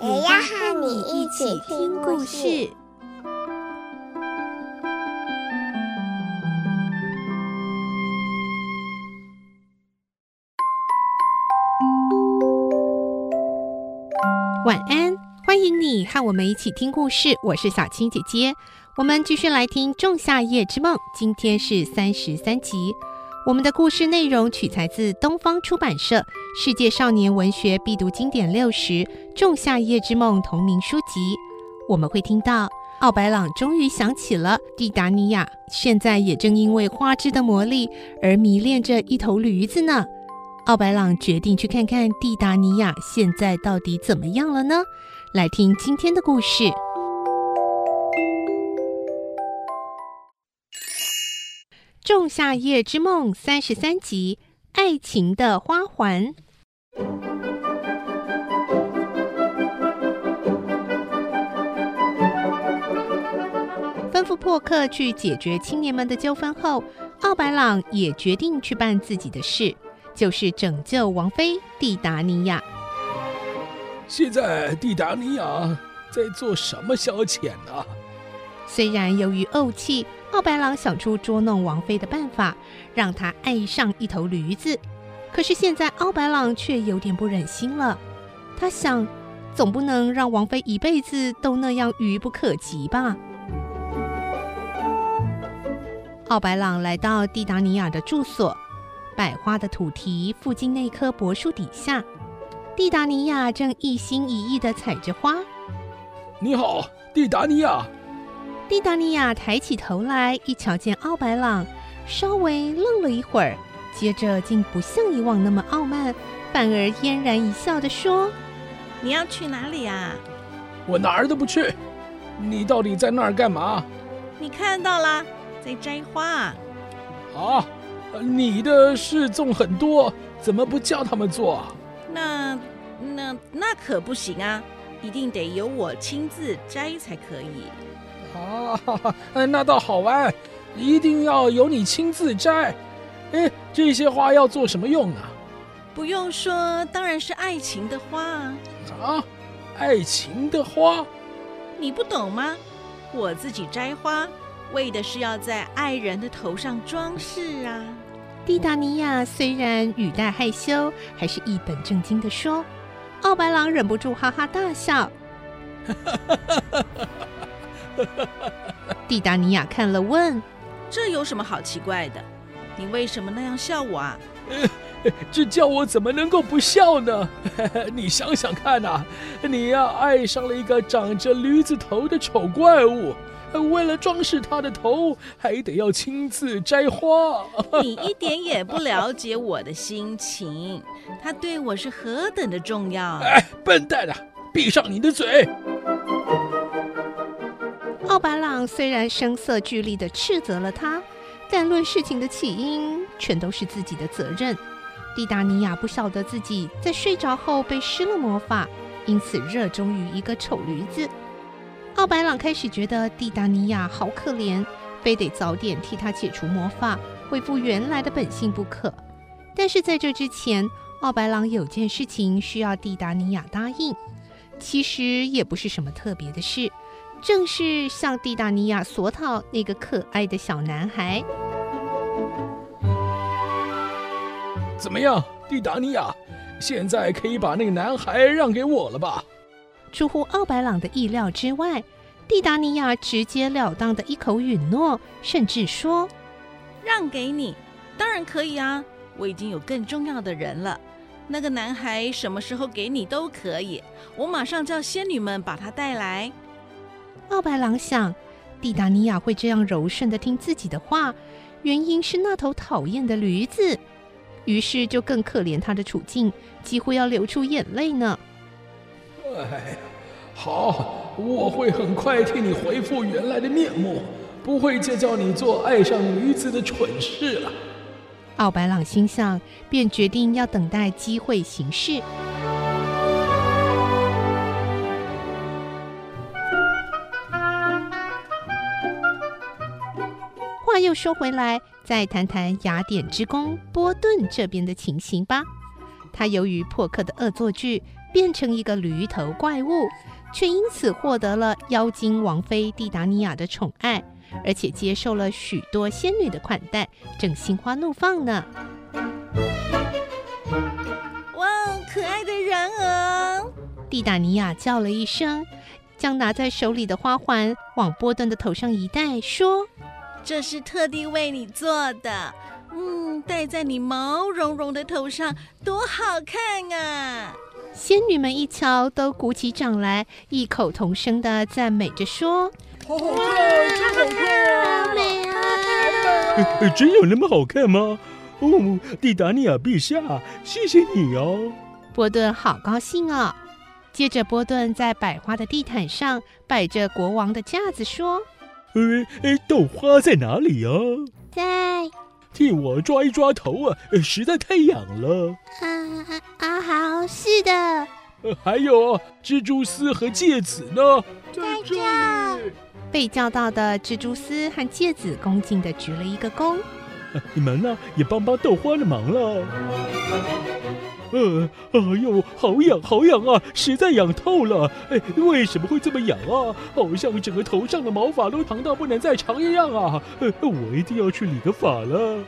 也要和你一起听故事。晚安，欢迎你和我们一起听故事。我是小青姐姐，我们继续来听《仲夏夜之梦》。今天是三十三集。我们的故事内容取材自东方出版社《世界少年文学必读经典六十·仲夏夜之梦》同名书籍。我们会听到奥白朗终于想起了蒂达尼亚，现在也正因为花枝的魔力而迷恋着一头驴子呢。奥白朗决定去看看蒂达尼亚现在到底怎么样了呢？来听今天的故事，《仲夏夜之梦》三十三集《爱情的花环》。吩咐破克去解决青年们的纠纷后，奥白朗也决定去办自己的事。就是拯救王妃蒂达尼亚。现在蒂达尼亚在做什么消遣呢？虽然由于怄气，奥白朗想出捉弄王妃的办法，让她爱上一头驴子。可是现在奥白朗却有点不忍心了。他想，总不能让王妃一辈子都那样愚不可及吧？奥白朗来到蒂达尼亚的住所。百花的土堤附近那棵柏树底下，蒂达尼亚正一心一意地采着花。你好，蒂达尼亚。蒂达尼亚抬起头来，一瞧见奥白朗，稍微愣了一会儿，接着竟不像以往那么傲慢，反而嫣然一笑的说：“你要去哪里啊？”“我哪儿都不去。你到底在那儿干嘛？”“你看到了，在摘花。”“啊。”你的事种很多，怎么不叫他们做？那、那、那可不行啊！一定得由我亲自摘才可以。啊，那倒好玩，一定要由你亲自摘。哎，这些花要做什么用啊？不用说，当然是爱情的花。啊，啊爱情的花？你不懂吗？我自己摘花。为的是要在爱人的头上装饰啊！蒂达尼亚虽然语带害羞，还是一本正经的说。奥白狼忍不住哈哈大笑。蒂达尼亚看了问：“这有什么好奇怪的？你为什么那样笑我啊？” 这叫我怎么能够不笑呢？你想想看呐，你呀爱上了一个长着驴子头的丑怪物。为了装饰他的头，还得要亲自摘花。你一点也不了解我的心情，他对我是何等的重要。哎，笨蛋啊！闭上你的嘴！奥白朗虽然声色俱厉地斥责了他，但论事情的起因，全都是自己的责任。蒂达尼亚不晓得自己在睡着后被施了魔法，因此热衷于一个丑驴子。奥白朗开始觉得蒂达尼亚好可怜，非得早点替他解除魔法，恢复原来的本性不可。但是在这之前，奥白朗有件事情需要蒂达尼亚答应，其实也不是什么特别的事，正是向蒂达尼亚索讨那个可爱的小男孩。怎么样，蒂达尼亚？现在可以把那个男孩让给我了吧？出乎奥白朗的意料之外，蒂达尼亚直截了当的一口允诺，甚至说：“让给你，当然可以啊！我已经有更重要的人了。那个男孩什么时候给你都可以，我马上叫仙女们把他带来。”奥白朗想，蒂达尼亚会这样柔顺的听自己的话，原因是那头讨厌的驴子，于是就更可怜他的处境，几乎要流出眼泪呢。哎，好，我会很快替你恢复原来的面目，不会再叫你做爱上驴子的蠢事了。奥白朗心想，便决定要等待机会行事。话又说回来，再谈谈雅典之公波顿这边的情形吧。他由于破克的恶作剧，变成一个驴头怪物，却因此获得了妖精王妃蒂达尼亚的宠爱。而且接受了许多仙女的款待，正心花怒放呢。哇，可爱的人儿！蒂达尼亚叫了一声，将拿在手里的花环往波顿的头上一戴，说：“这是特地为你做的，嗯，戴在你毛茸茸的头上，多好看啊！”仙女们一瞧，都鼓起掌来，异口同声的赞美着说。好好看，真好看啊！好美啊！呃，真有那么好看吗？哦，蒂达尼亚陛下，谢谢你哦。波顿好高兴哦。接着，波顿在百花的地毯上摆着国王的架子，说：“呃，呃，豆花在哪里啊？在。替我抓一抓头啊，实在太痒了。啊啊，好，是的。呃，还有蜘蛛丝和戒指呢，在这。”被叫到的蜘蛛丝和戒指恭敬地鞠了一个躬。你们呢，也帮帮豆花的忙了。呃，哎呦，好痒，好痒啊，实在痒透了。哎，为什么会这么痒啊？好像整个头上的毛发都长到不能再长一样啊。呃，我一定要去理个发了。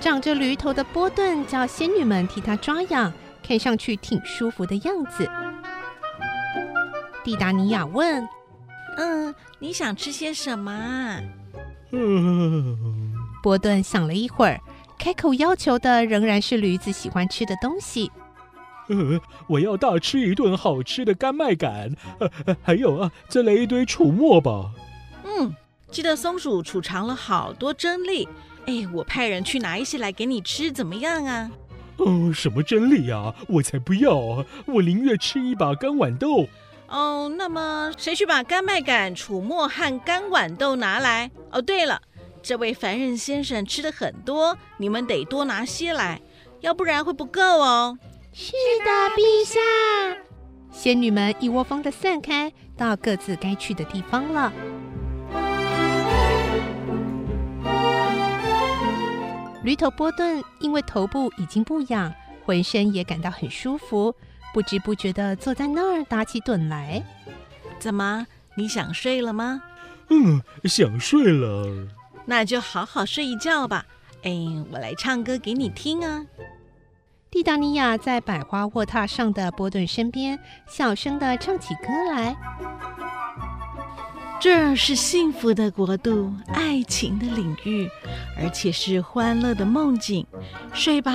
长着驴头的波顿叫仙女们替他抓痒，看上去挺舒服的样子。蒂达尼亚问。嗯，你想吃些什么？嗯，波顿想了一会儿，开口要求的仍然是驴子喜欢吃的东西。呃，我要大吃一顿好吃的干麦秆，呃，还有啊，再来一堆储墨吧。嗯，记得松鼠储藏了好多真粒，哎，我派人去拿一些来给你吃，怎么样啊？哦，什么珍粒啊？我才不要啊！我宁愿吃一把干豌豆。哦，那么谁去把干麦秆、储墨和干豌豆拿来？哦，对了，这位凡人先生吃的很多，你们得多拿些来，要不然会不够哦。是的，陛下。仙女们一窝蜂的散开，到各自该去的地方了。驴头波顿因为头部已经不痒，浑身也感到很舒服。不知不觉的坐在那儿打起盹来。怎么，你想睡了吗？嗯，想睡了。那就好好睡一觉吧。哎，我来唱歌给你听啊。蒂达尼亚在百花卧榻上的波顿身边，小声的唱起歌来。这是幸福的国度，爱情的领域，而且是欢乐的梦境。睡吧，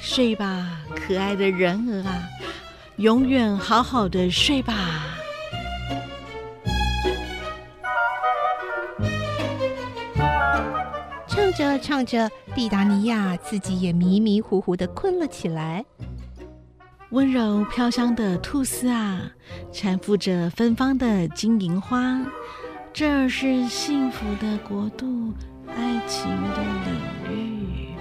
睡吧，可爱的人儿啊！永远好好的睡吧。着唱着，蒂达尼亚自己也迷迷糊糊的困了起来。温柔飘香的菟丝啊，缠附着芬芳的金银花。这是幸福的国度，爱情的领域。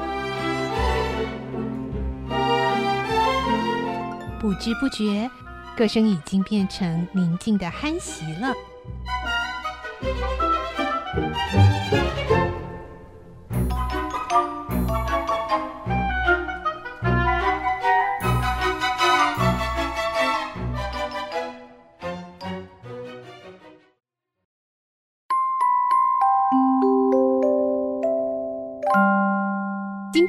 不知不觉，歌声已经变成宁静的酣息了。